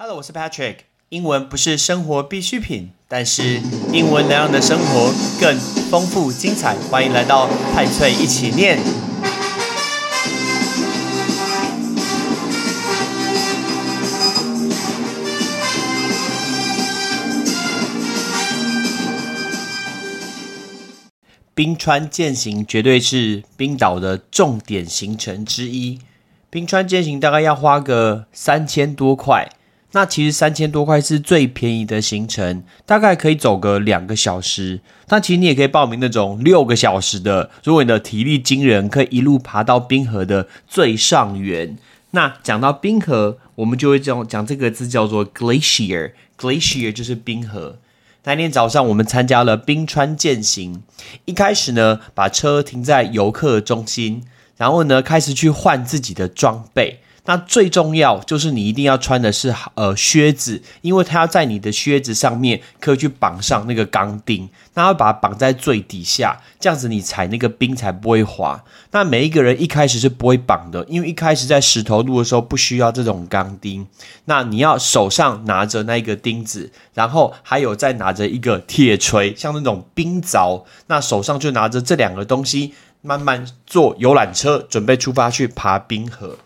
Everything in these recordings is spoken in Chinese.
Hello，我是 Patrick。英文不是生活必需品，但是英文能让你的生活更丰富精彩。欢迎来到派翠一起念。冰川践行绝对是冰岛的重点行程之一。冰川践行大概要花个三千多块。那其实三千多块是最便宜的行程，大概可以走个两个小时。那其实你也可以报名那种六个小时的，如果你的体力惊人，可以一路爬到冰河的最上缘。那讲到冰河，我们就会讲讲这个字叫做 glacier，glacier 就是冰河。那天早上我们参加了冰川践行，一开始呢把车停在游客中心，然后呢开始去换自己的装备。那最重要就是你一定要穿的是呃靴子，因为它要在你的靴子上面可以去绑上那个钢钉，那要把它绑在最底下，这样子你踩那个冰才不会滑。那每一个人一开始是不会绑的，因为一开始在石头路的时候不需要这种钢钉。那你要手上拿着那个钉子，然后还有再拿着一个铁锤，像那种冰凿，那手上就拿着这两个东西，慢慢坐游览车准备出发去爬冰河。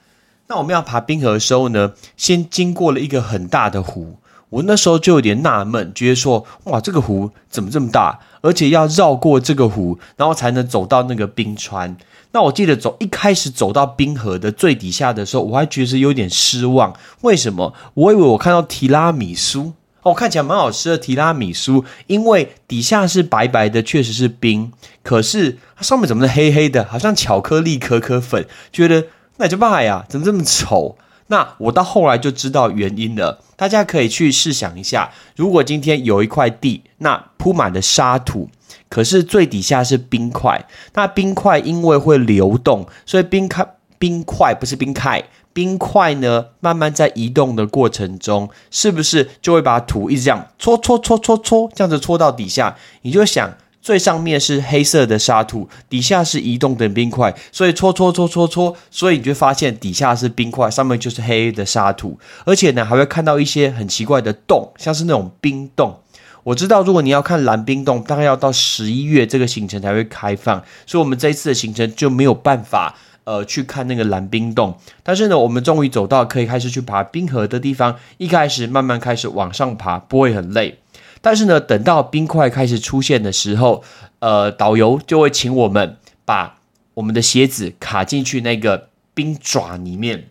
那我们要爬冰河的时候呢，先经过了一个很大的湖。我那时候就有点纳闷，觉得说：哇，这个湖怎么这么大？而且要绕过这个湖，然后才能走到那个冰川。那我记得走一开始走到冰河的最底下的时候，我还觉得有点失望。为什么？我以为我看到提拉米苏哦，看起来蛮好吃的提拉米苏，因为底下是白白的，确实是冰。可是它上面怎么是黑黑的，好像巧克力可可粉？觉得。那就罢呀，怎么这么丑？那我到后来就知道原因了。大家可以去试想一下，如果今天有一块地，那铺满了沙土，可是最底下是冰块，那冰块因为会流动，所以冰块冰块不是冰块，冰块呢慢慢在移动的过程中，是不是就会把土一直这样搓搓搓搓搓，这样子搓到底下？你就想。最上面是黑色的沙土，底下是移动的冰块，所以搓搓搓搓搓，所以你就发现底下是冰块，上面就是黑的沙土，而且呢还会看到一些很奇怪的洞，像是那种冰洞。我知道，如果你要看蓝冰洞，大概要到十一月这个行程才会开放，所以我们这一次的行程就没有办法呃去看那个蓝冰洞。但是呢，我们终于走到可以开始去爬冰河的地方，一开始慢慢开始往上爬，不会很累。但是呢，等到冰块开始出现的时候，呃，导游就会请我们把我们的鞋子卡进去那个冰爪里面，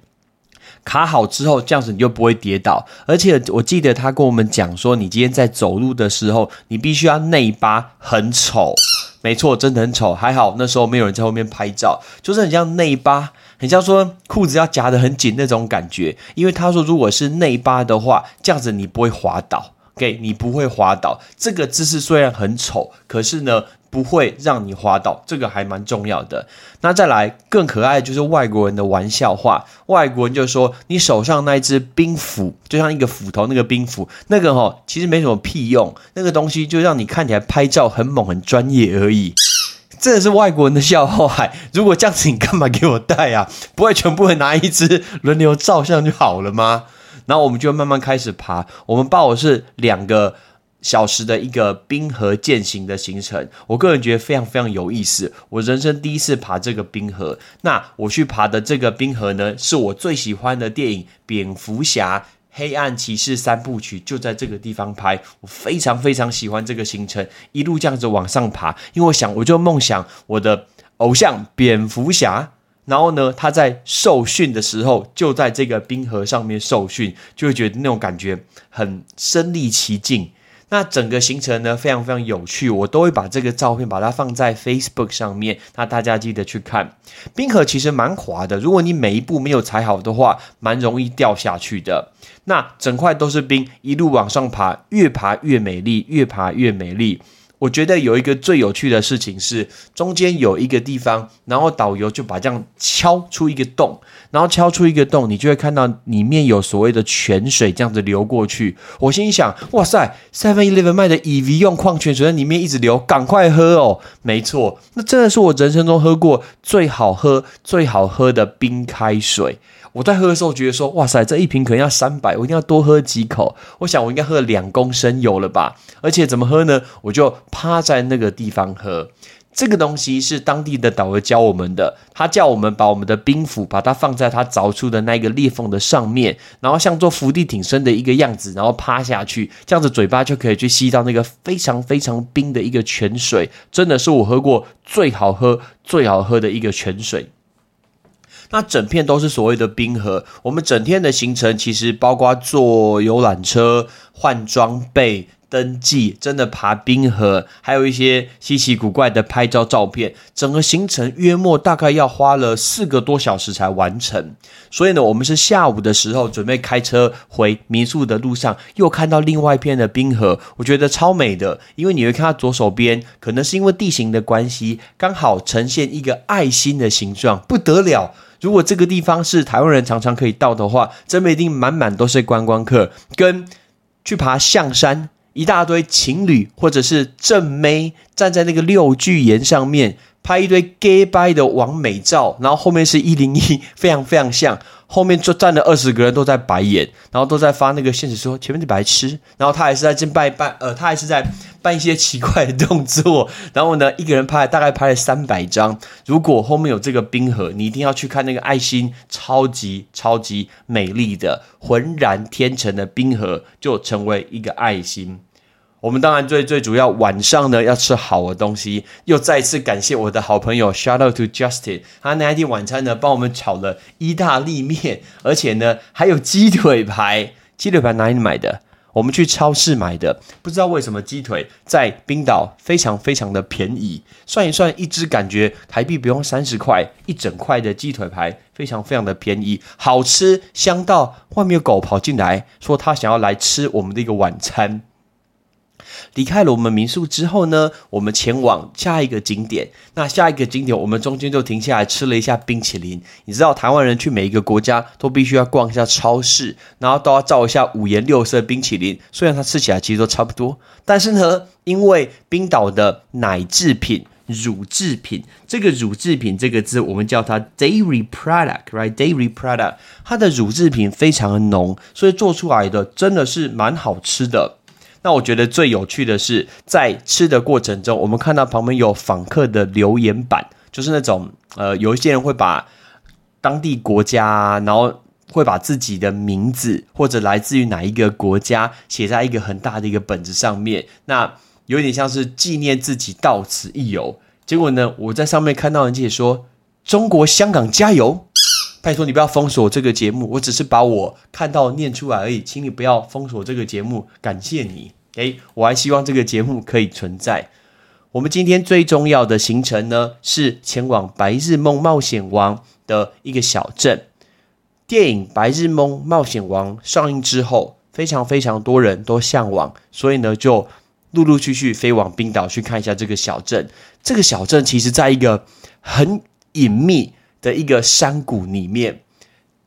卡好之后，这样子你就不会跌倒。而且我记得他跟我们讲说，你今天在走路的时候，你必须要内八很丑，没错，真的很丑。还好那时候没有人在后面拍照，就是很像内八，很像说裤子要夹得很紧那种感觉。因为他说，如果是内八的话，这样子你不会滑倒。给你不会滑倒，这个姿势虽然很丑，可是呢不会让你滑倒，这个还蛮重要的。那再来更可爱的就是外国人的玩笑话，外国人就说你手上那一只冰斧，就像一个斧头那个冰斧，那个哈其实没什么屁用，那个东西就让你看起来拍照很猛很专业而已。这是外国人的笑话，如果这样子你干嘛给我带啊？不会全部人拿一只轮流照相就好了吗？然后我们就慢慢开始爬。我们报的是两个小时的一个冰河践行的行程，我个人觉得非常非常有意思。我人生第一次爬这个冰河。那我去爬的这个冰河呢，是我最喜欢的电影《蝙蝠侠：黑暗骑士三部曲》就在这个地方拍。我非常非常喜欢这个行程，一路这样子往上爬，因为我想，我就梦想我的偶像蝙蝠侠。然后呢，他在受训的时候就在这个冰河上面受训，就会觉得那种感觉很身临其境。那整个行程呢，非常非常有趣，我都会把这个照片把它放在 Facebook 上面，那大家记得去看。冰河其实蛮滑的，如果你每一步没有踩好的话，蛮容易掉下去的。那整块都是冰，一路往上爬，越爬越美丽，越爬越美丽。我觉得有一个最有趣的事情是，中间有一个地方，然后导游就把这样敲出一个洞，然后敲出一个洞，你就会看到里面有所谓的泉水这样子流过去。我心想，哇塞，Seven Eleven 卖的 EV 用矿泉水在里面一直流，赶快喝哦！没错，那真的是我人生中喝过最好喝、最好喝的冰开水。我在喝的时候觉得说，哇塞，这一瓶可能要三百，我一定要多喝几口。我想我应该喝了两公升有了吧？而且怎么喝呢？我就趴在那个地方喝。这个东西是当地的导游教我们的，他叫我们把我们的冰斧把它放在他凿出的那个裂缝的上面，然后像做伏地挺身的一个样子，然后趴下去，这样子嘴巴就可以去吸到那个非常非常冰的一个泉水，真的是我喝过最好喝、最好喝的一个泉水。那整片都是所谓的冰河，我们整天的行程其实包括坐游览车、换装备。登记真的爬冰河，还有一些稀奇古怪的拍照照片，整个行程约莫大概要花了四个多小时才完成。所以呢，我们是下午的时候准备开车回民宿的路上，又看到另外一片的冰河，我觉得超美的。因为你会看到左手边，可能是因为地形的关系，刚好呈现一个爱心的形状，不得了。如果这个地方是台湾人常常可以到的话，这边一定满满都是观光客，跟去爬象山。一大堆情侣或者是正妹站在那个六巨岩上面拍一堆 gay 拜的完美照，然后后面是一零一，非常非常像。后面就站了二十个人都在白眼，然后都在发那个现实说前面是白痴，然后他还是在正拜拜，呃，他还是在办一些奇怪的动作。然后呢，一个人拍大概拍了三百张。如果后面有这个冰河，你一定要去看那个爱心，超级超级美丽的浑然天成的冰河，就成为一个爱心。我们当然最最主要晚上呢要吃好的东西，又再一次感谢我的好朋友，shout out to Justin，他那天晚餐呢帮我们炒了意大利面，而且呢还有鸡腿排，鸡腿排哪里买的？我们去超市买的，不知道为什么鸡腿在冰岛非常非常的便宜，算一算一只感觉台币不用三十块，一整块的鸡腿排非常非常的便宜，好吃香到外面有狗跑进来说他想要来吃我们的一个晚餐。离开了我们民宿之后呢，我们前往下一个景点。那下一个景点，我们中间就停下来吃了一下冰淇淋。你知道台湾人去每一个国家都必须要逛一下超市，然后都要照一下五颜六色冰淇淋。虽然它吃起来其实都差不多，但是呢，因为冰岛的奶制品、乳制品，这个乳制品这个字我们叫它 dairy product，right？dairy product，它的乳制品非常的浓，所以做出来的真的是蛮好吃的。那我觉得最有趣的是，在吃的过程中，我们看到旁边有访客的留言板，就是那种呃，有一些人会把当地国家，然后会把自己的名字或者来自于哪一个国家写在一个很大的一个本子上面，那有点像是纪念自己到此一游。结果呢，我在上面看到人写说：“中国香港加油！”拜托你不要封锁这个节目，我只是把我看到念出来而已，请你不要封锁这个节目，感谢你。诶，我还希望这个节目可以存在。我们今天最重要的行程呢，是前往《白日梦冒险王》的一个小镇。电影《白日梦冒险王》上映之后，非常非常多人都向往，所以呢，就陆陆续续飞往冰岛去看一下这个小镇。这个小镇其实在一个很隐秘。的一个山谷里面，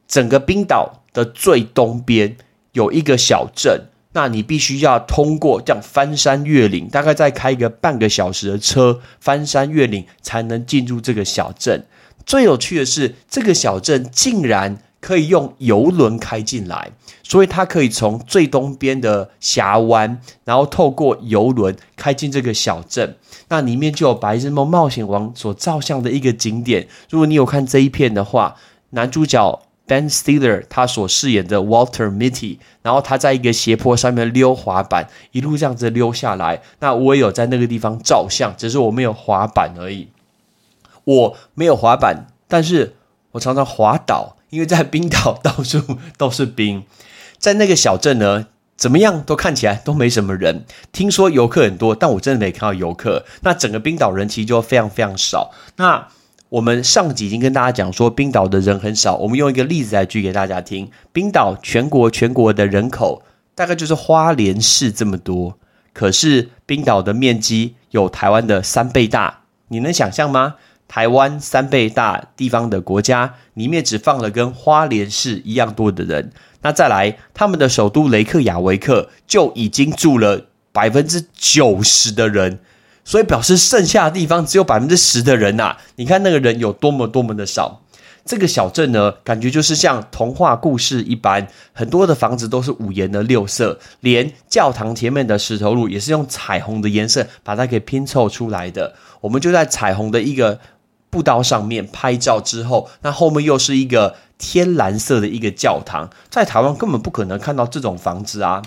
整个冰岛的最东边有一个小镇，那你必须要通过这样翻山越岭，大概再开一个半个小时的车，翻山越岭才能进入这个小镇。最有趣的是，这个小镇竟然可以用游轮开进来，所以它可以从最东边的峡湾，然后透过游轮开进这个小镇。那里面就有《白日梦冒险王》所照相的一个景点。如果你有看这一片的话，男主角 Ben Stiller 他所饰演的 Walter Mitty，然后他在一个斜坡上面溜滑板，一路这样子溜下来。那我也有在那个地方照相，只是我没有滑板而已。我没有滑板，但是我常常滑倒，因为在冰岛到处 都是冰。在那个小镇呢。怎么样都看起来都没什么人。听说游客很多，但我真的没看到游客。那整个冰岛人其实就非常非常少。那我们上集已经跟大家讲说，冰岛的人很少。我们用一个例子来举给大家听：冰岛全国全国的人口大概就是花莲市这么多，可是冰岛的面积有台湾的三倍大。你能想象吗？台湾三倍大地方的国家里面只放了跟花莲市一样多的人。那再来，他们的首都雷克雅维克就已经住了百分之九十的人，所以表示剩下的地方只有百分之十的人呐。你看那个人有多么多么的少。这个小镇呢，感觉就是像童话故事一般，很多的房子都是五颜的六色，连教堂前面的石头路也是用彩虹的颜色把它给拼凑出来的。我们就在彩虹的一个步道上面拍照之后，那后面又是一个天蓝色的一个教堂，在台湾根本不可能看到这种房子啊！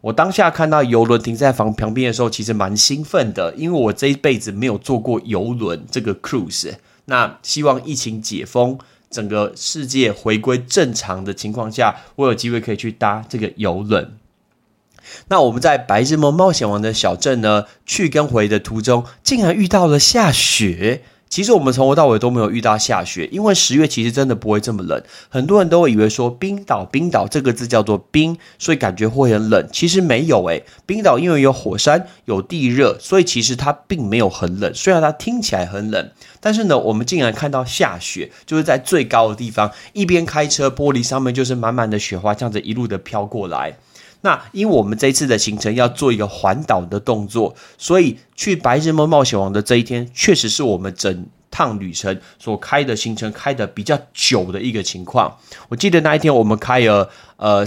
我当下看到游轮停在房旁边的时候，其实蛮兴奋的，因为我这一辈子没有坐过游轮这个 cruise。那希望疫情解封，整个世界回归正常的情况下，我有机会可以去搭这个游轮。那我们在白日梦冒险王的小镇呢，去跟回的途中，竟然遇到了下雪。其实我们从头到尾都没有遇到下雪，因为十月其实真的不会这么冷。很多人都会以为说冰岛，冰岛这个字叫做冰，所以感觉会很冷。其实没有诶，冰岛因为有火山、有地热，所以其实它并没有很冷。虽然它听起来很冷，但是呢，我们竟然看到下雪，就是在最高的地方，一边开车，玻璃上面就是满满的雪花，这样子一路的飘过来。那因为我们这一次的行程要做一个环岛的动作，所以去白日梦冒险王的这一天，确实是我们整趟旅程所开的行程开的比较久的一个情况。我记得那一天我们开了呃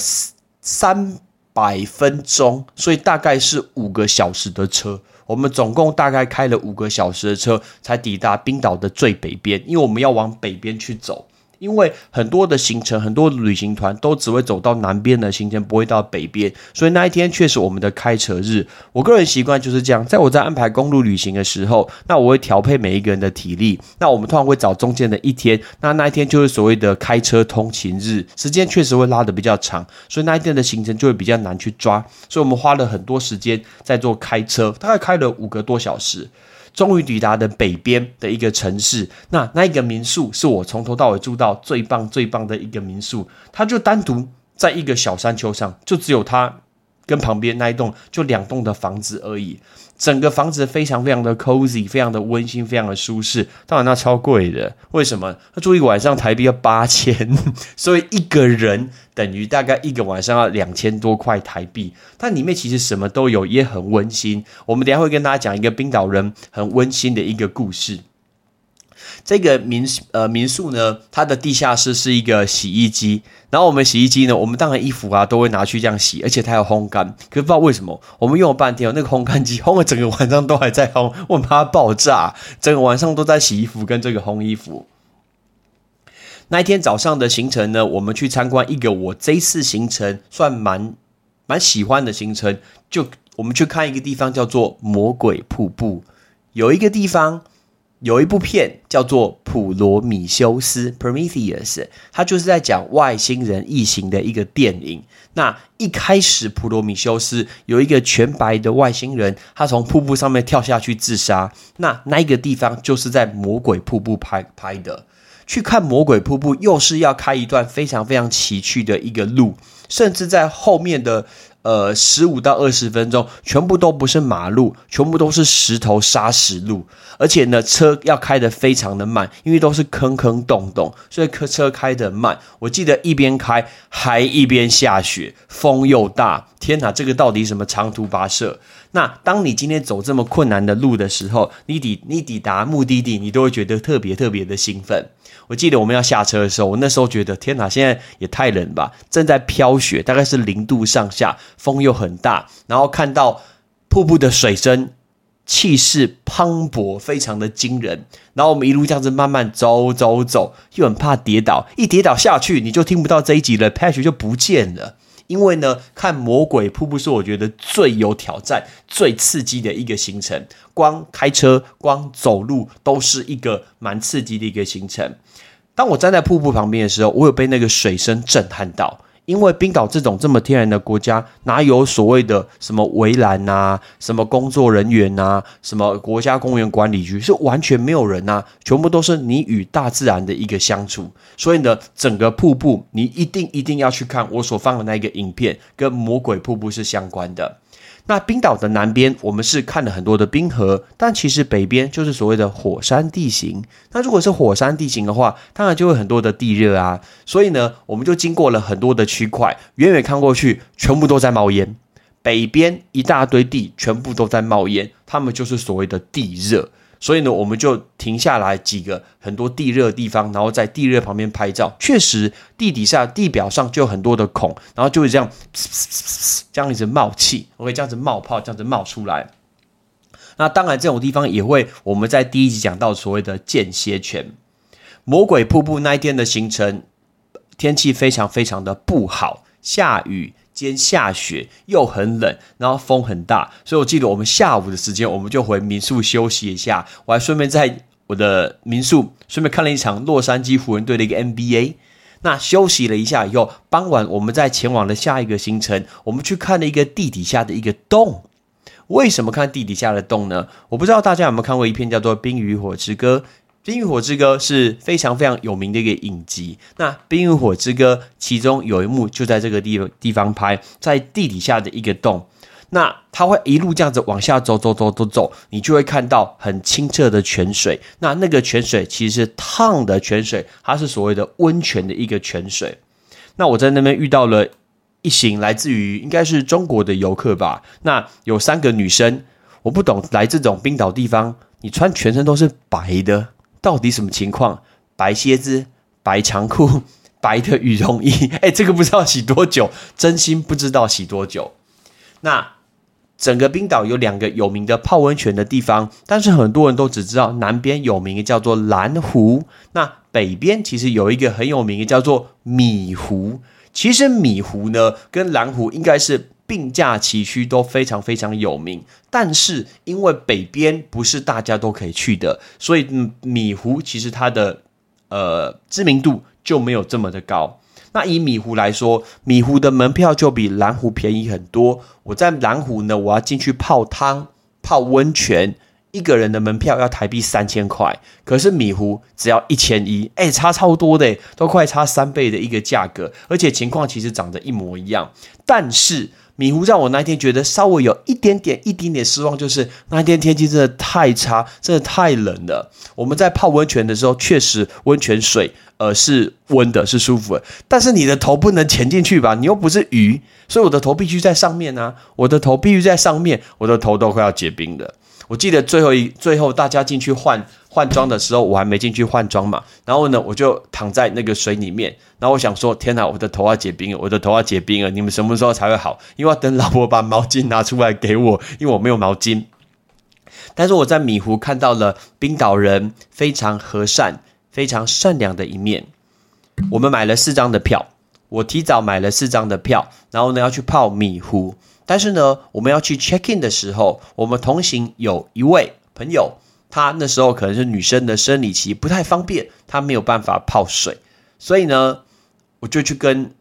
三百分钟，所以大概是五个小时的车。我们总共大概开了五个小时的车，才抵达冰岛的最北边，因为我们要往北边去走。因为很多的行程，很多旅行团都只会走到南边的行程，不会到北边，所以那一天确实我们的开车日。我个人习惯就是这样，在我在安排公路旅行的时候，那我会调配每一个人的体力。那我们通常会找中间的一天，那那一天就是所谓的开车通勤日，时间确实会拉的比较长，所以那一天的行程就会比较难去抓。所以我们花了很多时间在做开车，大概开了五个多小时。终于抵达的北边的一个城市，那那一个民宿是我从头到尾住到最棒最棒的一个民宿，它就单独在一个小山丘上，就只有它跟旁边那一栋就两栋的房子而已。整个房子非常非常的 cozy，非常的温馨，非常的舒适。当然，那超贵的。为什么？他住一个晚上台币要八千，所以一个人等于大概一个晚上要两千多块台币。但里面其实什么都有，也很温馨。我们等下会跟大家讲一个冰岛人很温馨的一个故事。这个民呃民宿呢，它的地下室是一个洗衣机，然后我们洗衣机呢，我们当然衣服啊都会拿去这样洗，而且它有烘干。可是不知道为什么，我们用了半天，那个烘干机烘了整个晚上都还在烘，我怕爆炸，整个晚上都在洗衣服跟这个烘衣服。那一天早上的行程呢，我们去参观一个我这次行程算蛮蛮喜欢的行程，就我们去看一个地方叫做魔鬼瀑布，有一个地方。有一部片叫做《普罗米修斯》（Prometheus），它就是在讲外星人异形的一个电影。那一开始，普罗米修斯有一个全白的外星人，他从瀑布上面跳下去自杀。那那一个地方就是在魔鬼瀑布拍拍的。去看魔鬼瀑布，又是要开一段非常非常崎岖的一个路，甚至在后面的。呃，十五到二十分钟，全部都不是马路，全部都是石头沙石路，而且呢，车要开得非常的慢，因为都是坑坑洞洞，所以车车开得慢。我记得一边开还一边下雪，风又大，天哪，这个到底什么长途跋涉？那当你今天走这么困难的路的时候，你抵你抵达目的地，你都会觉得特别特别的兴奋。我记得我们要下车的时候，我那时候觉得天哪，现在也太冷吧！正在飘雪，大概是零度上下，风又很大，然后看到瀑布的水声，气势磅礴，非常的惊人。然后我们一路这样子慢慢走走走，又很怕跌倒，一跌倒下去，你就听不到这一集了，patch 就不见了。因为呢，看魔鬼瀑布是我觉得最有挑战、最刺激的一个行程。光开车、光走路都是一个蛮刺激的一个行程。当我站在瀑布旁边的时候，我有被那个水声震撼到。因为冰岛这种这么天然的国家，哪有所谓的什么围栏呐、什么工作人员呐、什么国家公园管理局，是完全没有人呐，全部都是你与大自然的一个相处。所以呢，整个瀑布你一定一定要去看我所放的那个影片，跟魔鬼瀑布是相关的。那冰岛的南边，我们是看了很多的冰河，但其实北边就是所谓的火山地形。那如果是火山地形的话，当然就会很多的地热啊。所以呢，我们就经过了很多的区块，远远看过去，全部都在冒烟。北边一大堆地，全部都在冒烟，他们就是所谓的地热。所以呢，我们就停下来几个很多地热的地方，然后在地热旁边拍照。确实，地底下地表上就有很多的孔，然后就会这样这样一直冒气，OK，这样子冒泡，这样子冒出来。那当然，这种地方也会我们在第一集讲到所谓的间歇泉、魔鬼瀑布那一天的行程，天气非常非常的不好，下雨。兼下雪又很冷，然后风很大，所以我记得我们下午的时间，我们就回民宿休息一下。我还顺便在我的民宿顺便看了一场洛杉矶湖人队的一个 NBA。那休息了一下以后，傍晚我们再前往了下一个行程，我们去看了一个地底下的一个洞。为什么看地底下的洞呢？我不知道大家有没有看过一篇叫做《冰与火之歌》。《冰与火之歌》是非常非常有名的一个影集。那《冰与火之歌》其中有一幕就在这个地地方拍，在地底下的一个洞。那它会一路这样子往下走走走走走，你就会看到很清澈的泉水。那那个泉水其实是烫的泉水，它是所谓的温泉的一个泉水。那我在那边遇到了一行来自于应该是中国的游客吧。那有三个女生，我不懂来这种冰岛地方，你穿全身都是白的。到底什么情况？白靴子、白长裤、白的羽绒衣，哎，这个不知道洗多久，真心不知道洗多久。那整个冰岛有两个有名的泡温泉的地方，但是很多人都只知道南边有名的叫做蓝湖，那北边其实有一个很有名的叫做米湖。其实米湖呢，跟蓝湖应该是。并驾齐驱都非常非常有名，但是因为北边不是大家都可以去的，所以米湖其实它的呃知名度就没有这么的高。那以米湖来说，米湖的门票就比蓝湖便宜很多。我在蓝湖呢，我要进去泡汤、泡温泉，一个人的门票要台币三千块，可是米湖只要一千一，哎，差超多的，都快差三倍的一个价格，而且情况其实长得一模一样，但是。米糊让我那一天觉得稍微有一点点、一点点失望，就是那一天天气真的太差，真的太冷了。我们在泡温泉的时候，确实温泉水呃是温的，是舒服的，但是你的头不能潜进去吧？你又不是鱼，所以我的头必须在上面啊！我的头必须在上面，我的头都快要结冰了。我记得最后一最后大家进去换。换装的时候，我还没进去换装嘛，然后呢，我就躺在那个水里面，然后我想说，天哪，我的头要结冰了，我的头要结冰了，你们什么时候才会好？因为要等老婆把毛巾拿出来给我，因为我没有毛巾。但是我在米湖看到了冰岛人非常和善、非常善良的一面。我们买了四张的票，我提早买了四张的票，然后呢要去泡米湖。但是呢，我们要去 check in 的时候，我们同行有一位朋友。她那时候可能是女生的生理期不太方便，她没有办法泡水，所以呢，我就去跟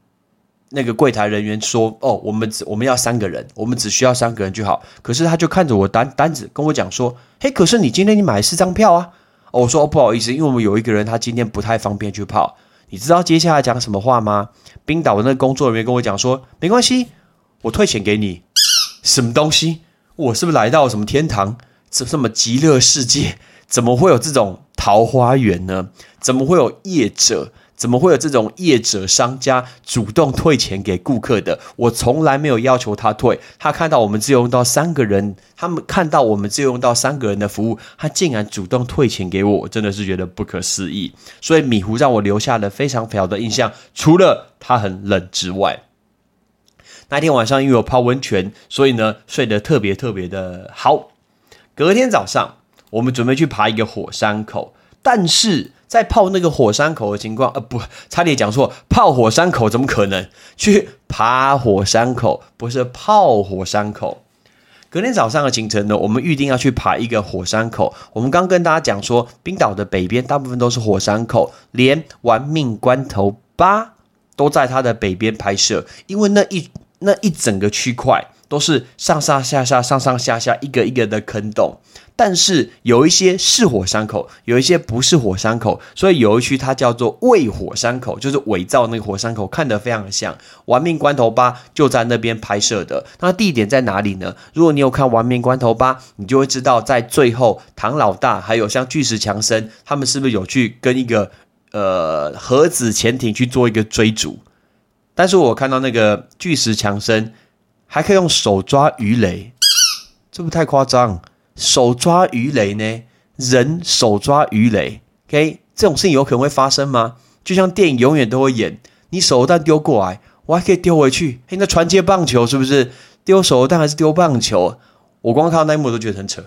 那个柜台人员说：“哦，我们只我们要三个人，我们只需要三个人就好。”可是他就看着我单单子跟我讲说：“嘿，可是你今天你买四张票啊？”哦我说：“哦不好意思，因为我们有一个人他今天不太方便去泡。”你知道接下来讲什么话吗？冰岛的那工作人员跟我讲说：“没关系，我退钱给你。”什么东西？我是不是来到什么天堂？这什么极乐世界，怎么会有这种桃花源呢？怎么会有业者？怎么会有这种业者商家主动退钱给顾客的？我从来没有要求他退，他看到我们只有用到三个人，他们看到我们只有用到三个人的服务，他竟然主动退钱给我，我真的是觉得不可思议。所以米糊让我留下了非常好的印象，除了他很冷之外，那天晚上因为我泡温泉，所以呢睡得特别特别的好。隔天早上，我们准备去爬一个火山口，但是在泡那个火山口的情况，呃，不，差点讲错，泡火山口怎么可能去爬火山口？不是泡火山口。隔天早上的行程呢，我们预定要去爬一个火山口。我们刚跟大家讲说，冰岛的北边大部分都是火山口，连《玩命关头八》都在它的北边拍摄，因为那一那一整个区块。都是上上下下、上上下下一个一个的坑洞，但是有一些是火山口，有一些不是火山口，所以有一区它叫做伪火山口，就是伪造那个火山口，看得非常像《玩命关头八》就在那边拍摄的。那地点在哪里呢？如果你有看《玩命关头八》，你就会知道，在最后唐老大还有像巨石强森他们是不是有去跟一个呃核子潜艇去做一个追逐？但是我看到那个巨石强森。还可以用手抓鱼雷，这不太夸张？手抓鱼雷呢？人手抓鱼雷，OK，这种事情有可能会发生吗？就像电影永远都会演，你手榴弹丢过来，我还可以丢回去。嘿，那传接棒球是不是丢手榴弹还是丢棒球？我光看到那一幕都觉得很扯，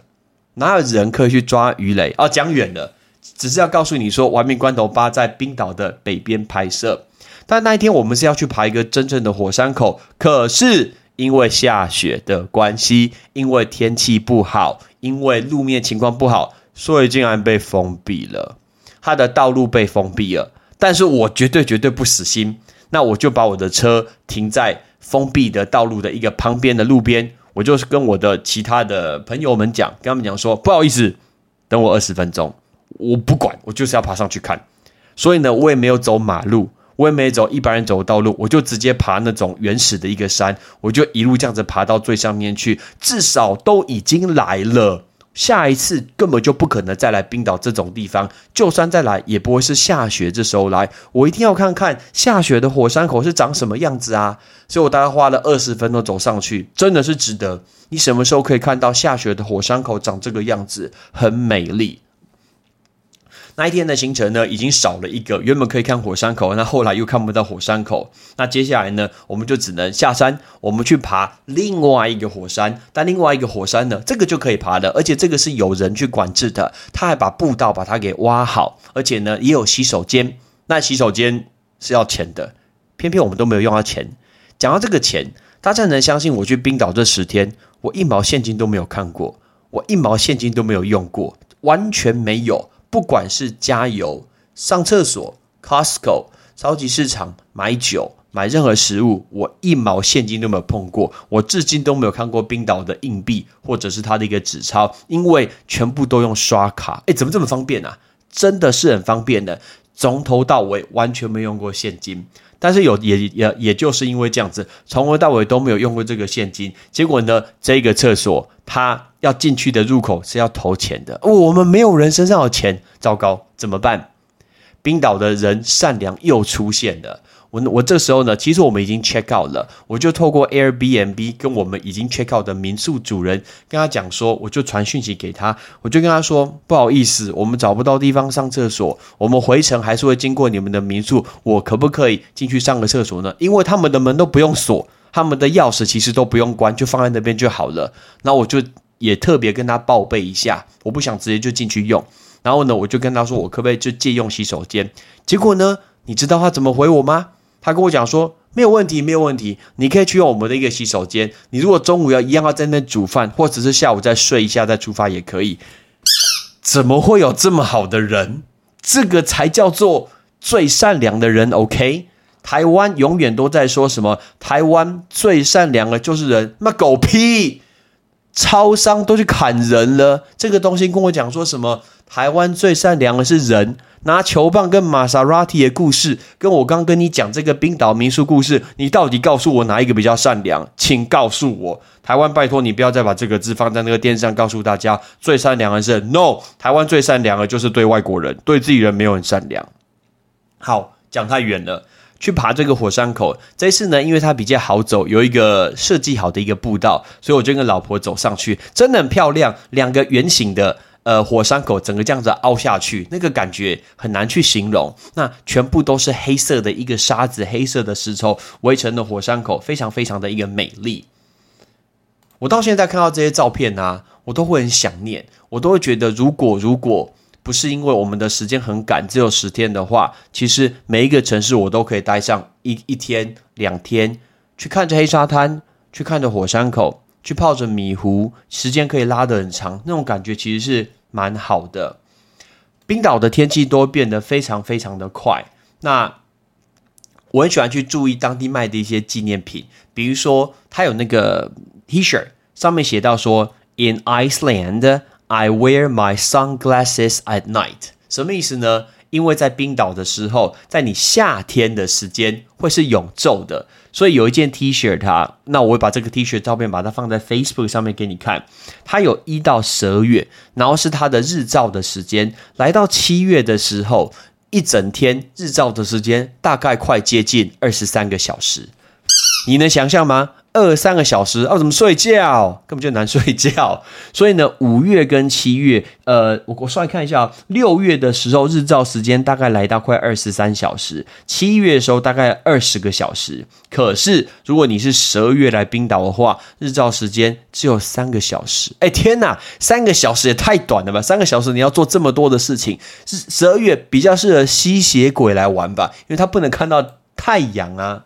哪有人可以去抓鱼雷？哦，讲远了，只是要告诉你说，《玩命关头八》在冰岛的北边拍摄，但那一天我们是要去爬一个真正的火山口，可是因为下雪的关系，因为天气不好，因为路面情况不好。所以竟然被封闭了，它的道路被封闭了。但是我绝对绝对不死心，那我就把我的车停在封闭的道路的一个旁边的路边，我就是跟我的其他的朋友们讲，跟他们讲说，不好意思，等我二十分钟，我不管，我就是要爬上去看。所以呢，我也没有走马路，我也没走一般人走的道路，我就直接爬那种原始的一个山，我就一路这样子爬到最上面去，至少都已经来了。下一次根本就不可能再来冰岛这种地方，就算再来，也不会是下雪这时候来。我一定要看看下雪的火山口是长什么样子啊！所以我大概花了二十分钟走上去，真的是值得。你什么时候可以看到下雪的火山口长这个样子？很美丽。那一天的行程呢，已经少了一个。原本可以看火山口，那后来又看不到火山口。那接下来呢，我们就只能下山，我们去爬另外一个火山。但另外一个火山呢，这个就可以爬的，而且这个是有人去管制的。他还把步道把它给挖好，而且呢，也有洗手间。那洗手间是要钱的，偏偏我们都没有用到钱。讲到这个钱，大家能相信我去冰岛这十天，我一毛现金都没有看过，我一毛现金都没有用过，完全没有。不管是加油、上厕所、Costco、超级市场买酒、买任何食物，我一毛现金都没有碰过。我至今都没有看过冰岛的硬币或者是它的一个纸钞，因为全部都用刷卡。哎，怎么这么方便啊？真的是很方便的，从头到尾完全没用过现金。但是有也也也就是因为这样子，从头到尾都没有用过这个现金。结果呢，这个厕所它要进去的入口是要投钱的。我们没有人身上有钱，糟糕，怎么办？冰岛的人善良又出现了。我我这时候呢，其实我们已经 check out 了，我就透过 Airbnb 跟我们已经 check out 的民宿主人跟他讲说，我就传讯息给他，我就跟他说，不好意思，我们找不到地方上厕所，我们回程还是会经过你们的民宿，我可不可以进去上个厕所呢？因为他们的门都不用锁，他们的钥匙其实都不用关，就放在那边就好了。那我就也特别跟他报备一下，我不想直接就进去用。然后呢，我就跟他说，我可不可以就借用洗手间？结果呢，你知道他怎么回我吗？他跟我讲说没有问题，没有问题，你可以去用我们的一个洗手间。你如果中午要一样要在那煮饭，或者是下午再睡一下再出发也可以。怎么会有这么好的人？这个才叫做最善良的人。OK，台湾永远都在说什么台湾最善良的就是人，那狗屁！超商都去砍人了，这个东西跟我讲说什么台湾最善良的是人。拿球棒跟玛莎拉蒂的故事，跟我刚跟你讲这个冰岛民宿故事，你到底告诉我哪一个比较善良？请告诉我，台湾拜托你不要再把这个字放在那个电视上，告诉大家最善良的是 no，台湾最善良的就是对外国人，对自己人没有很善良。好，讲太远了，去爬这个火山口，这次呢，因为它比较好走，有一个设计好的一个步道，所以我就跟老婆走上去，真的很漂亮，两个圆形的。呃，火山口整个这样子凹下去，那个感觉很难去形容。那全部都是黑色的一个沙子，黑色的石头围成的火山口，非常非常的一个美丽。我到现在看到这些照片呢，我都会很想念，我都会觉得，如果如果不是因为我们的时间很赶，只有十天的话，其实每一个城市我都可以待上一一天两天，去看着黑沙滩，去看着火山口。去泡着米湖，时间可以拉得很长，那种感觉其实是蛮好的。冰岛的天气都变得非常非常的快。那我很喜欢去注意当地卖的一些纪念品，比如说它有那个 T 恤，上面写到说 “In Iceland, I wear my sunglasses at night”，什么意思呢？因为在冰岛的时候，在你夏天的时间会是永昼的。所以有一件 T 恤，它那我会把这个 T 恤照片把它放在 Facebook 上面给你看。它有一到十二月，然后是它的日照的时间。来到七月的时候，一整天日照的时间大概快接近二十三个小时。你能想象吗？二三个小时，要怎么睡觉？根本就难睡觉。所以呢，五月跟七月，呃，我我稍微看一下，六月的时候日照时间大概来到快二十三小时，七月的时候大概二十个小时。可是如果你是十二月来冰岛的话，日照时间只有三个小时。哎，天哪，三个小时也太短了吧！三个小时你要做这么多的事情，是十二月比较适合吸血鬼来玩吧？因为它不能看到太阳啊。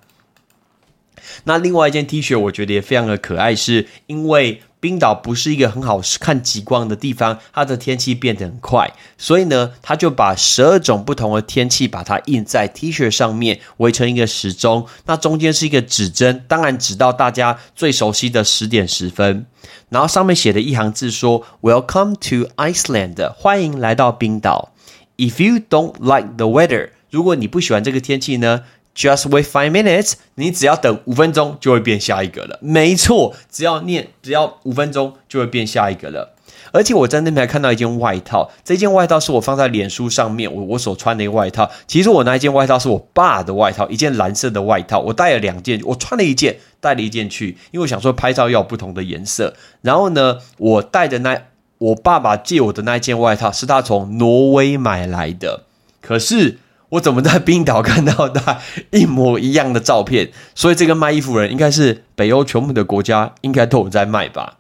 那另外一件 T 恤，我觉得也非常的可爱，是因为冰岛不是一个很好看极光的地方，它的天气变得很快，所以呢，他就把十二种不同的天气把它印在 T 恤上面，围成一个时钟。那中间是一个指针，当然指到大家最熟悉的十点十分，然后上面写的一行字说：“Welcome to Iceland，欢迎来到冰岛。If you don't like the weather，如果你不喜欢这个天气呢？” Just wait five minutes，你只要等五分钟就会变下一个了。没错，只要念，只要五分钟就会变下一个了。而且我在那边还看到一件外套，这件外套是我放在脸书上面，我我所穿的一个外套。其实我那一件外套是我爸的外套，一件蓝色的外套。我带了两件，我穿了一件，带了一件去，因为我想说拍照要有不同的颜色。然后呢，我带的那我爸爸借我的那一件外套是他从挪威买来的，可是。我怎么在冰岛看到的一模一样的照片？所以这个卖衣服人应该是北欧全部的国家应该都有在卖吧？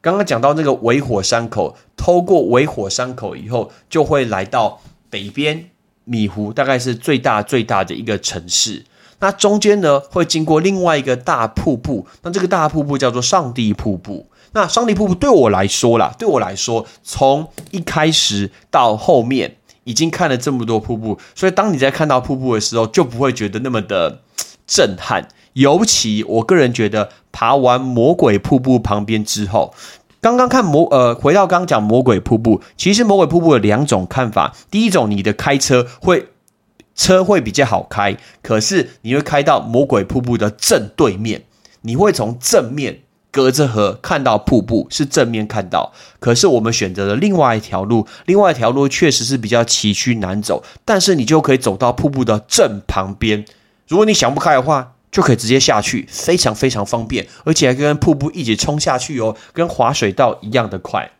刚刚讲到那个尾火山口，透过尾火山口以后，就会来到北边米湖，大概是最大最大的一个城市。那中间呢，会经过另外一个大瀑布，那这个大瀑布叫做上帝瀑布。那上帝瀑布对我来说啦，对我来说，从一开始到后面。已经看了这么多瀑布，所以当你在看到瀑布的时候，就不会觉得那么的震撼。尤其我个人觉得，爬完魔鬼瀑布旁边之后，刚刚看魔呃，回到刚刚讲魔鬼瀑布，其实魔鬼瀑布有两种看法。第一种，你的开车会车会比较好开，可是你会开到魔鬼瀑布的正对面，你会从正面。隔着河看到瀑布是正面看到，可是我们选择了另外一条路，另外一条路确实是比较崎岖难走，但是你就可以走到瀑布的正旁边。如果你想不开的话，就可以直接下去，非常非常方便，而且还跟瀑布一起冲下去哦，跟滑水道一样的快。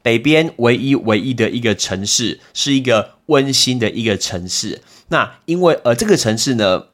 北边唯一唯一的一个城市，是一个温馨的一个城市。那因为呃这个城市呢。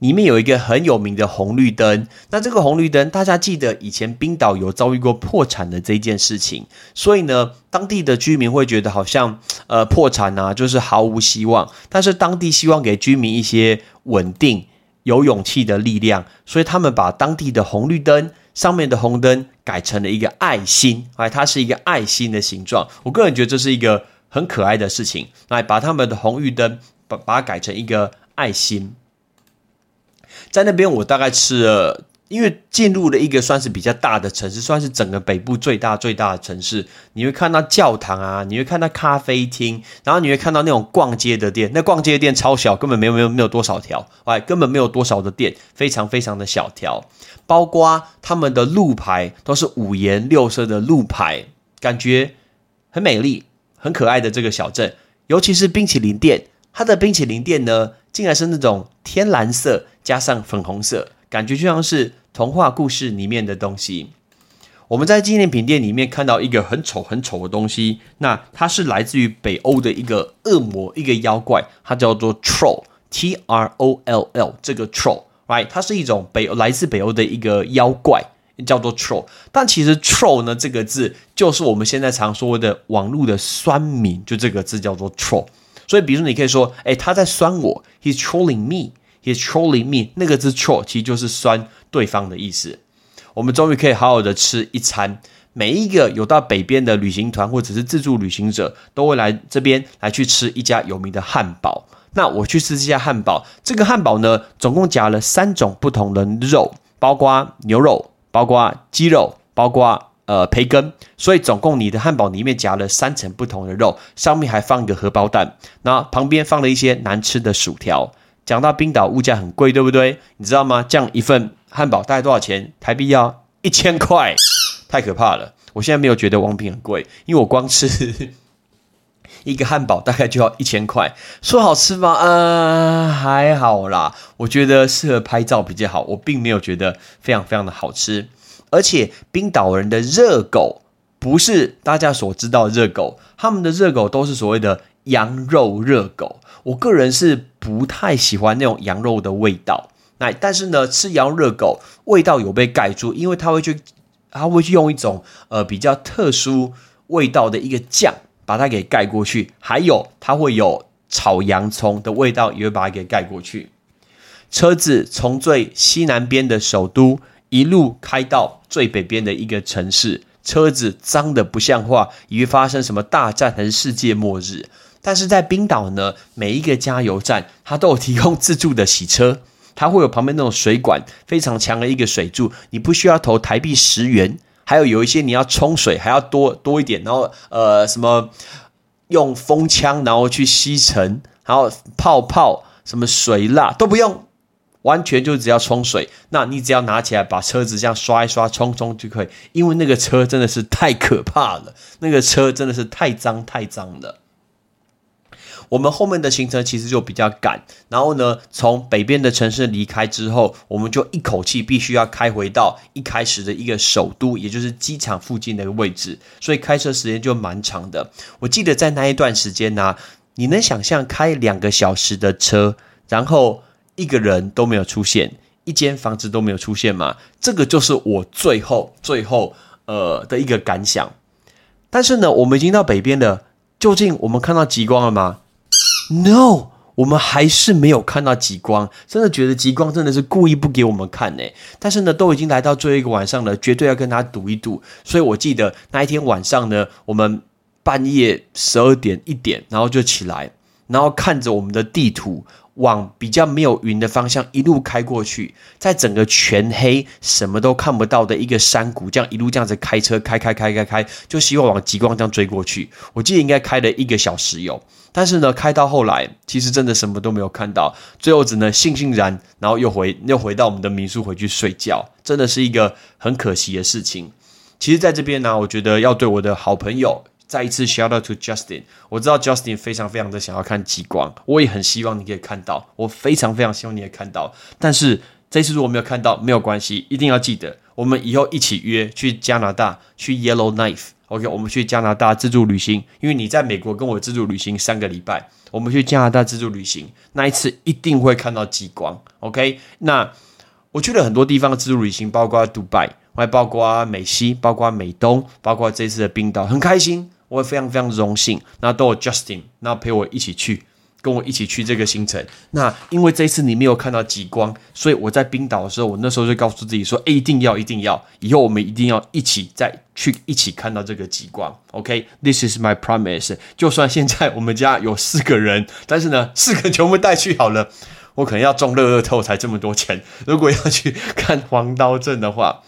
里面有一个很有名的红绿灯，那这个红绿灯，大家记得以前冰岛有遭遇过破产的这件事情，所以呢，当地的居民会觉得好像呃破产啊，就是毫无希望。但是当地希望给居民一些稳定、有勇气的力量，所以他们把当地的红绿灯上面的红灯改成了一个爱心，哎，它是一个爱心的形状。我个人觉得这是一个很可爱的事情，来把他们的红绿灯把把它改成一个爱心。在那边，我大概吃了，因为进入了一个算是比较大的城市，算是整个北部最大最大的城市。你会看到教堂啊，你会看到咖啡厅，然后你会看到那种逛街的店。那逛街的店超小，根本没有没有没有多少条，哎，根本没有多少的店，非常非常的小条。包括他们的路牌都是五颜六色的路牌，感觉很美丽、很可爱的这个小镇。尤其是冰淇淋店，它的冰淇淋店呢，竟然是那种天蓝色。加上粉红色，感觉就像是童话故事里面的东西。我们在纪念品店里面看到一个很丑很丑的东西，那它是来自于北欧的一个恶魔，一个妖怪，它叫做 troll，T R O L L，这个 troll，right？它是一种北来自北欧的一个妖怪，叫做 troll。但其实 troll 呢这个字，就是我们现在常说的网络的酸民，就这个字叫做 troll。所以，比如你可以说，哎，他在酸我，he's trolling me。He's trolling me，那个字 troll 其实就是酸对方的意思。我们终于可以好好的吃一餐。每一个有到北边的旅行团或者是自助旅行者，都会来这边来去吃一家有名的汉堡。那我去吃这家汉堡，这个汉堡呢，总共夹了三种不同的肉，包括牛肉，包括鸡肉，包括呃培根。所以总共你的汉堡里面夹了三层不同的肉，上面还放一个荷包蛋，那旁边放了一些难吃的薯条。讲到冰岛物价很贵，对不对？你知道吗？这样一份汉堡大概多少钱？台币要一千块，太可怕了。我现在没有觉得王品很贵，因为我光吃 一个汉堡大概就要一千块。说好吃吗？嗯，还好啦。我觉得适合拍照比较好，我并没有觉得非常非常的好吃。而且冰岛人的热狗不是大家所知道的热狗，他们的热狗都是所谓的羊肉热狗。我个人是不太喜欢那种羊肉的味道。那但是呢，吃羊热狗味道有被盖住，因为他会去，他会去用一种呃比较特殊味道的一个酱把它给盖过去，还有它会有炒洋葱的味道也会把它给盖过去。车子从最西南边的首都一路开到最北边的一个城市，车子脏的不像话，以为发生什么大战还是世界末日。但是在冰岛呢，每一个加油站它都有提供自助的洗车。它会有旁边那种水管非常强的一个水柱，你不需要投台币十元。还有有一些你要冲水还要多多一点，然后呃什么用风枪然后去吸尘，然后泡泡什么水蜡都不用，完全就只要冲水。那你只要拿起来把车子这样刷一刷冲冲就可以，因为那个车真的是太可怕了，那个车真的是太脏太脏了。我们后面的行程其实就比较赶，然后呢，从北边的城市离开之后，我们就一口气必须要开回到一开始的一个首都，也就是机场附近的一个位置，所以开车时间就蛮长的。我记得在那一段时间呢，你能想象开两个小时的车，然后一个人都没有出现，一间房子都没有出现吗？这个就是我最后最后呃的一个感想。但是呢，我们已经到北边了，究竟我们看到极光了吗？No，我们还是没有看到极光，真的觉得极光真的是故意不给我们看呢。但是呢，都已经来到最后一个晚上了，绝对要跟他赌一赌。所以我记得那一天晚上呢，我们半夜十二点一点，然后就起来，然后看着我们的地图。往比较没有云的方向一路开过去，在整个全黑、什么都看不到的一个山谷，这样一路这样子开车开开开开开，就希望往极光这样追过去。我记得应该开了一个小时有，但是呢，开到后来其实真的什么都没有看到，最后只能悻悻然，然后又回又回到我们的民宿回去睡觉，真的是一个很可惜的事情。其实，在这边呢，我觉得要对我的好朋友。再一次 shout out to Justin，我知道 Justin 非常非常的想要看极光，我也很希望你可以看到，我非常非常希望你也看到。但是这次如果没有看到，没有关系，一定要记得，我们以后一起约去加拿大，去 Yellowknife OK，我们去加拿大自助旅行，因为你在美国跟我自助旅行三个礼拜，我们去加拿大自助旅行，那一次一定会看到极光，OK？那我去了很多地方自助旅行，包括杜拜，还包括美西，包括美东，包括这次的冰岛，很开心。我非常非常荣幸，那都有 Justin，那陪我一起去，跟我一起去这个行程。那因为这次你没有看到极光，所以我在冰岛的时候，我那时候就告诉自己说：“，一定要，一定要，以后我们一定要一起再去一起看到这个极光。” OK，This is my promise。就算现在我们家有四个人，但是呢，四个全部带去好了，我可能要中乐乐透才这么多钱。如果要去看黄刀镇的话。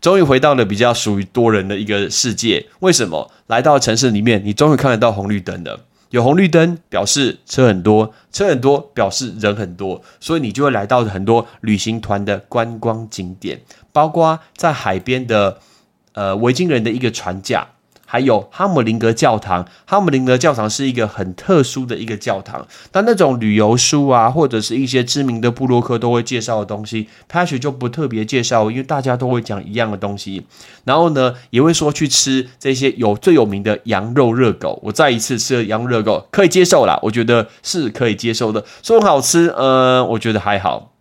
终于回到了比较属于多人的一个世界。为什么来到城市里面，你终于看得到红绿灯的？有红绿灯表示车很多，车很多表示人很多，所以你就会来到很多旅行团的观光景点，包括在海边的呃维京人的一个船架。还有哈姆林格教堂，哈姆林格教堂是一个很特殊的一个教堂。但那种旅游书啊，或者是一些知名的布洛克都会介绍的东西 p a t r 就不特别介绍，因为大家都会讲一样的东西。然后呢，也会说去吃这些有最有名的羊肉热狗。我再一次吃了羊肉热狗，可以接受啦，我觉得是可以接受的。说好吃，呃，我觉得还好。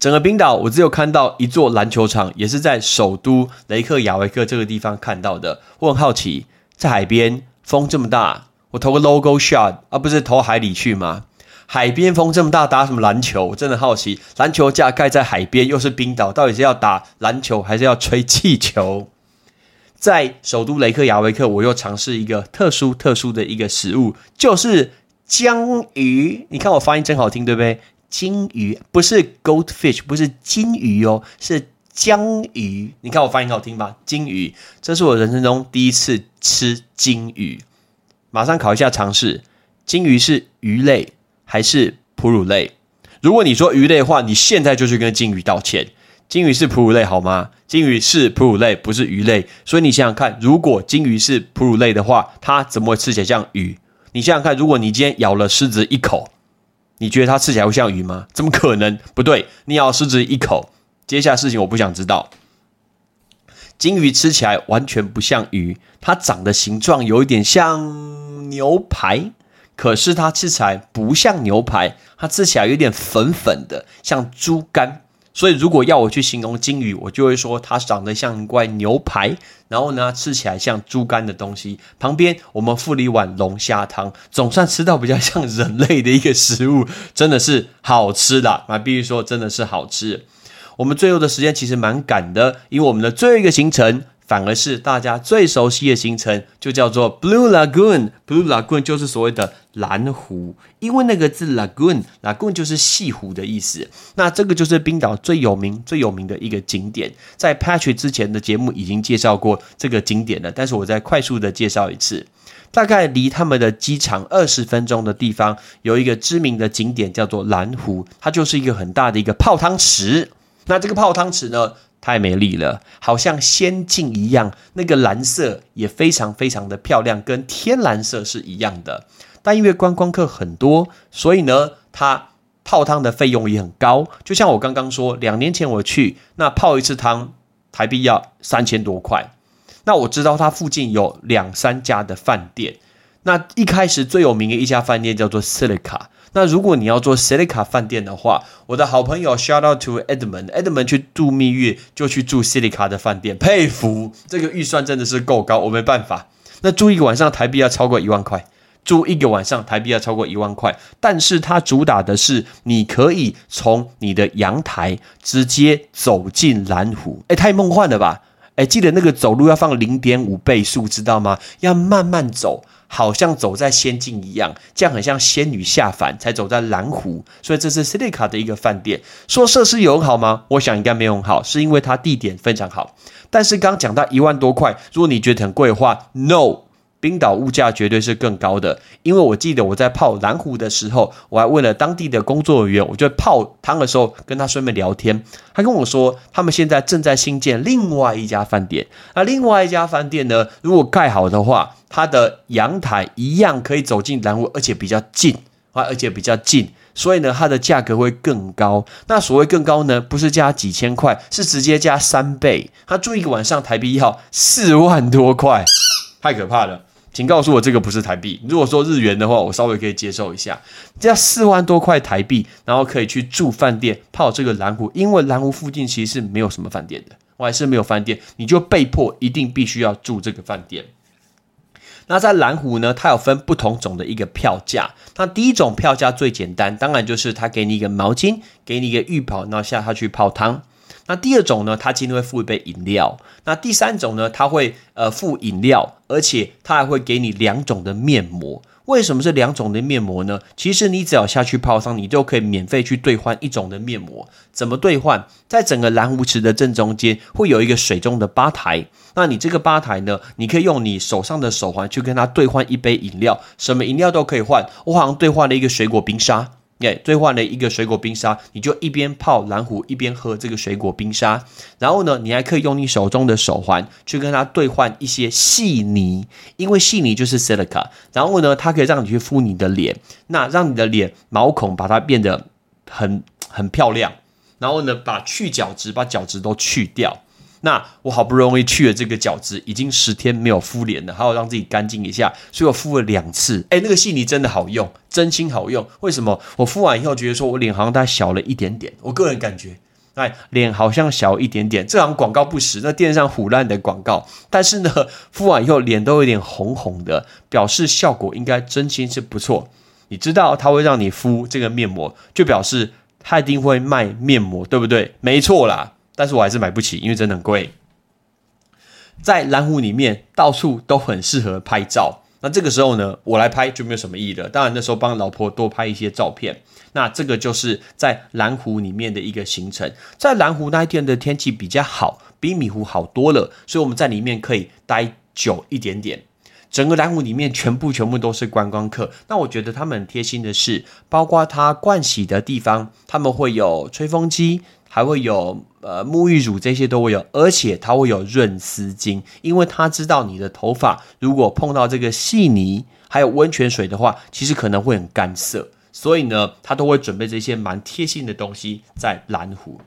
整个冰岛，我只有看到一座篮球场，也是在首都雷克雅维克这个地方看到的。我很好奇，在海边风这么大，我投个 logo shot，而不是投海里去吗？海边风这么大，打什么篮球？我真的好奇，篮球架盖在海边，又是冰岛，到底是要打篮球还是要吹气球？在首都雷克雅维克，我又尝试一个特殊特殊的一个食物，就是江鱼。你看我发音真好听，对不对？金鱼不是 goldfish，不是金鱼哦，是江鱼。你看我发音好听吧？金鱼，这是我人生中第一次吃金鱼。马上考一下尝试，金鱼是鱼类还是哺乳类？如果你说鱼类的话，你现在就去跟金鱼道歉。金鱼是哺乳类好吗？金鱼是哺乳类，不是鱼类。所以你想想看，如果金鱼是哺乳类的话，它怎么会吃起来像鱼？你想想看，如果你今天咬了狮子一口，你觉得它吃起来会像鱼吗？怎么可能？不对，你咬狮子一口，接下来事情我不想知道。金鱼吃起来完全不像鱼，它长的形状有一点像牛排，可是它吃起来不像牛排，它吃起来有点粉粉的，像猪肝。所以如果要我去形容金鱼，我就会说它长得像一块牛排，然后呢吃起来像猪肝的东西。旁边我们附了一碗龙虾汤，总算吃到比较像人类的一个食物，真的是好吃的。那必须说真的是好吃。我们最后的时间其实蛮赶的，因为我们的最后一个行程反而是大家最熟悉的行程，就叫做 Blue Lagoon。Blue Lagoon 就是所谓的蓝湖，因为那个字 Lagoon，Lagoon 就是西湖的意思。那这个就是冰岛最有名、最有名的一个景点，在 Patrick 之前的节目已经介绍过这个景点了，但是我再快速的介绍一次。大概离他们的机场二十分钟的地方，有一个知名的景点叫做蓝湖，它就是一个很大的一个泡汤池。那这个泡汤池呢，太美丽了，好像仙境一样。那个蓝色也非常非常的漂亮，跟天蓝色是一样的。但因为观光客很多，所以呢，它泡汤的费用也很高。就像我刚刚说，两年前我去，那泡一次汤台币要三千多块。那我知道它附近有两三家的饭店。那一开始最有名的一家饭店叫做 Silica。那如果你要做 Silica 饭店的话，我的好朋友 Shout out to Edmund，Edmund 去度蜜月就去住 Silica 的饭店，佩服这个预算真的是够高，我没办法。那住一个晚上台币要超过一万块，住一个晚上台币要超过一万块，但是它主打的是你可以从你的阳台直接走进蓝湖，哎，太梦幻了吧！哎，记得那个走路要放零点五倍速，知道吗？要慢慢走。好像走在仙境一样，这样很像仙女下凡才走在蓝湖，所以这是 Silica 的一个饭店。说设施有很好吗？我想应该没有很好，是因为它地点非常好。但是刚讲到一万多块，如果你觉得很贵的话，No。冰岛物价绝对是更高的，因为我记得我在泡蓝湖的时候，我还问了当地的工作人员，我就泡汤的时候跟他顺便聊天，他跟我说他们现在正在新建另外一家饭店，那另外一家饭店呢，如果盖好的话，它的阳台一样可以走进蓝湖，而且比较近啊，而且比较近，所以呢，它的价格会更高。那所谓更高呢，不是加几千块，是直接加三倍。他住一个晚上台币要四万多块，太可怕了。请告诉我这个不是台币。如果说日元的话，我稍微可以接受一下。这要四万多块台币，然后可以去住饭店泡这个蓝湖，因为蓝湖附近其实是没有什么饭店的，我还是没有饭店，你就被迫一定必须要住这个饭店。那在蓝湖呢，它有分不同种的一个票价。那第一种票价最简单，当然就是他给你一个毛巾，给你一个浴袍，然后下他去泡汤。那第二种呢，他今天会附一杯饮料。那第三种呢，他会呃附饮料，而且他还会给你两种的面膜。为什么是两种的面膜呢？其实你只要下去泡汤，你就可以免费去兑换一种的面膜。怎么兑换？在整个蓝湖池的正中间会有一个水中的吧台。那你这个吧台呢，你可以用你手上的手环去跟他兑换一杯饮料，什么饮料都可以换。我好像兑换了一个水果冰沙。耶，兑换了一个水果冰沙，你就一边泡蓝湖一边喝这个水果冰沙。然后呢，你还可以用你手中的手环去跟它兑换一些细泥，因为细泥就是 silica。然后呢，它可以让你去敷你的脸，那让你的脸毛孔把它变得很很漂亮。然后呢，把去角质，把角质都去掉。那我好不容易去了这个角质，已经十天没有敷脸了，还要让自己干净一下，所以我敷了两次。哎，那个细泥真的好用，真心好用。为什么？我敷完以后觉得说我脸好像它小了一点点，我个人感觉，哎，脸好像小一点点。这行广告不实，那电视上虎烂的广告。但是呢，敷完以后脸都有点红红的，表示效果应该真心是不错。你知道它会让你敷这个面膜，就表示它一定会卖面膜，对不对？没错啦。但是我还是买不起，因为真的很贵。在蓝湖里面，到处都很适合拍照。那这个时候呢，我来拍就没有什么意义了。当然那时候帮老婆多拍一些照片。那这个就是在蓝湖里面的一个行程。在蓝湖那一天的天气比较好，比米湖好多了，所以我们在里面可以待久一点点。整个蓝湖里面全部全部都是观光客。那我觉得他们很贴心的是，包括他盥洗的地方，他们会有吹风机。还会有呃沐浴乳这些都会有，而且它会有润丝巾，因为它知道你的头发如果碰到这个细泥还有温泉水的话，其实可能会很干涩，所以呢，它都会准备这些蛮贴心的东西在蓝湖。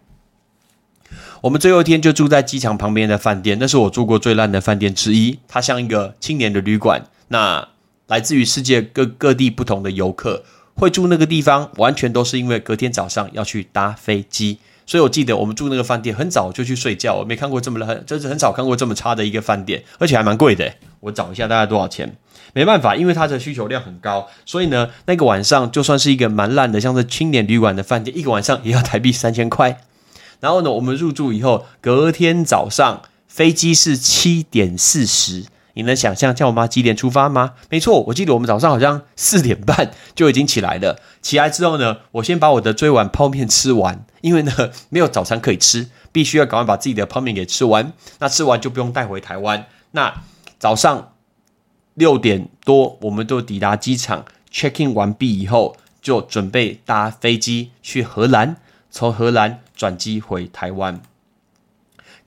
我们最后一天就住在机场旁边的饭店，那是我住过最烂的饭店之一。它像一个青年的旅馆。那来自于世界各各地不同的游客会住那个地方，完全都是因为隔天早上要去搭飞机。所以我记得我们住那个饭店很早就去睡觉，我没看过这么很，就是很少看过这么差的一个饭店，而且还蛮贵的。我找一下大概多少钱？没办法，因为它的需求量很高，所以呢，那个晚上就算是一个蛮烂的，像是青年旅馆的饭店，一个晚上也要台币三千块。然后呢，我们入住以后，隔天早上飞机是七点四十。你能想象叫我妈几点出发吗？没错，我记得我们早上好像四点半就已经起来了。起来之后呢，我先把我的这碗泡面吃完，因为呢 没有早餐可以吃，必须要赶快把自己的泡面给吃完。那吃完就不用带回台湾。那早上六点多，我们都抵达机场，check in 完毕以后，就准备搭飞机去荷兰，从荷兰转机回台湾。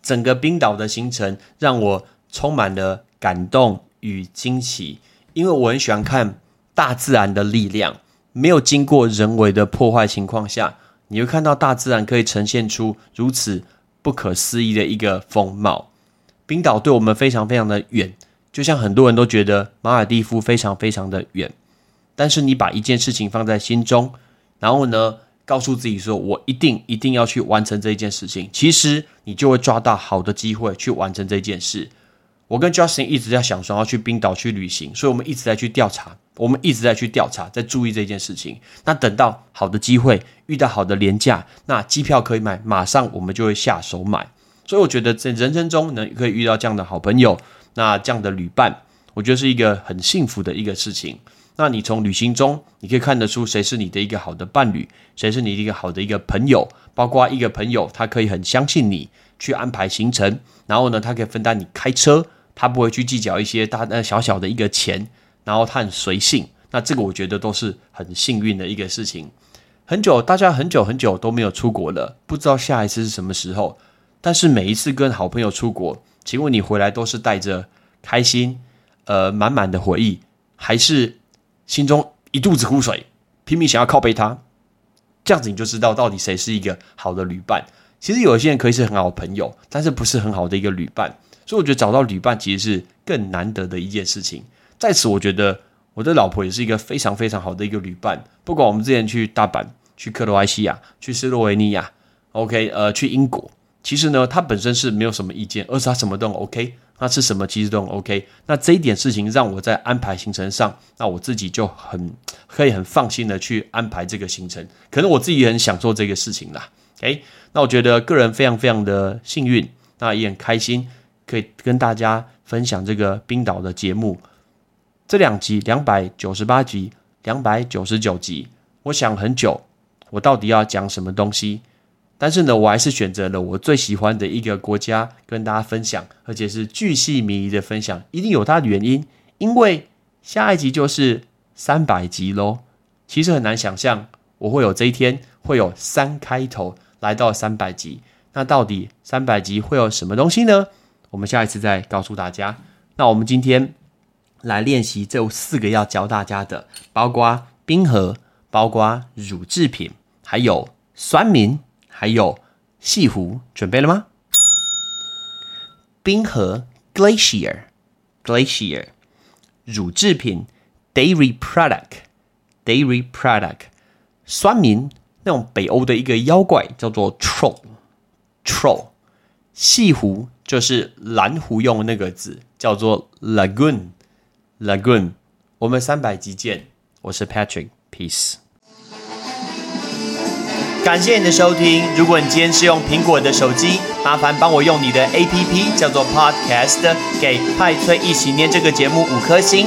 整个冰岛的行程让我充满了。感动与惊奇，因为我很喜欢看大自然的力量，没有经过人为的破坏情况下，你会看到大自然可以呈现出如此不可思议的一个风貌。冰岛对我们非常非常的远，就像很多人都觉得马尔蒂夫非常非常的远，但是你把一件事情放在心中，然后呢，告诉自己说我一定一定要去完成这一件事情，其实你就会抓到好的机会去完成这件事。我跟 Justin 一直在想说要去冰岛去旅行，所以我们一直在去调查，我们一直在去调查，在注意这件事情。那等到好的机会，遇到好的廉价，那机票可以买，马上我们就会下手买。所以我觉得在人生中能可以遇到这样的好朋友，那这样的旅伴，我觉得是一个很幸福的一个事情。那你从旅行中，你可以看得出谁是你的一个好的伴侣，谁是你的一个好的一个朋友，包括一个朋友，他可以很相信你去安排行程，然后呢，他可以分担你开车。他不会去计较一些大呃小小的一个钱，然后他很随性，那这个我觉得都是很幸运的一个事情。很久大家很久很久都没有出国了，不知道下一次是什么时候。但是每一次跟好朋友出国，请问你回来都是带着开心，呃满满的回忆，还是心中一肚子苦水，拼命想要靠背他？这样子你就知道到底谁是一个好的旅伴。其实有些人可以是很好的朋友，但是不是很好的一个旅伴。所以我觉得找到旅伴其实是更难得的一件事情。在此，我觉得我的老婆也是一个非常非常好的一个旅伴。不管我们之前去大阪、去克罗埃西亚、去斯洛维尼亚，OK，呃，去英国，其实呢，她本身是没有什么意见，而是她什么都 OK，那吃什么其实都 OK。那这一点事情让我在安排行程上，那我自己就很可以很放心的去安排这个行程。可能我自己也很享受这个事情啦。OK，那我觉得个人非常非常的幸运，那也很开心。可以跟大家分享这个冰岛的节目，这两集两百九十八集、两百九十九集，我想很久，我到底要讲什么东西？但是呢，我还是选择了我最喜欢的一个国家跟大家分享，而且是巨细靡遗的分享，一定有它的原因，因为下一集就是三百集喽。其实很难想象我会有这一天，会有三开头来到三百集。那到底三百集会有什么东西呢？我们下一次再告诉大家。那我们今天来练习这四个要教大家的，包括冰河，包括乳制品，还有酸民，还有细湖，准备了吗？冰河 （glacier），glacier，乳制品 （dairy product），dairy product，酸民那种北欧的一个妖怪叫做 troll，troll，细湖。就是蓝湖用那个字叫做 lagoon，lagoon。我们三百集见，我是 Patrick，peace。感谢你的收听。如果你今天是用苹果的手机，麻烦帮我用你的 APP 叫做 Podcast，给派崔一起念这个节目五颗星，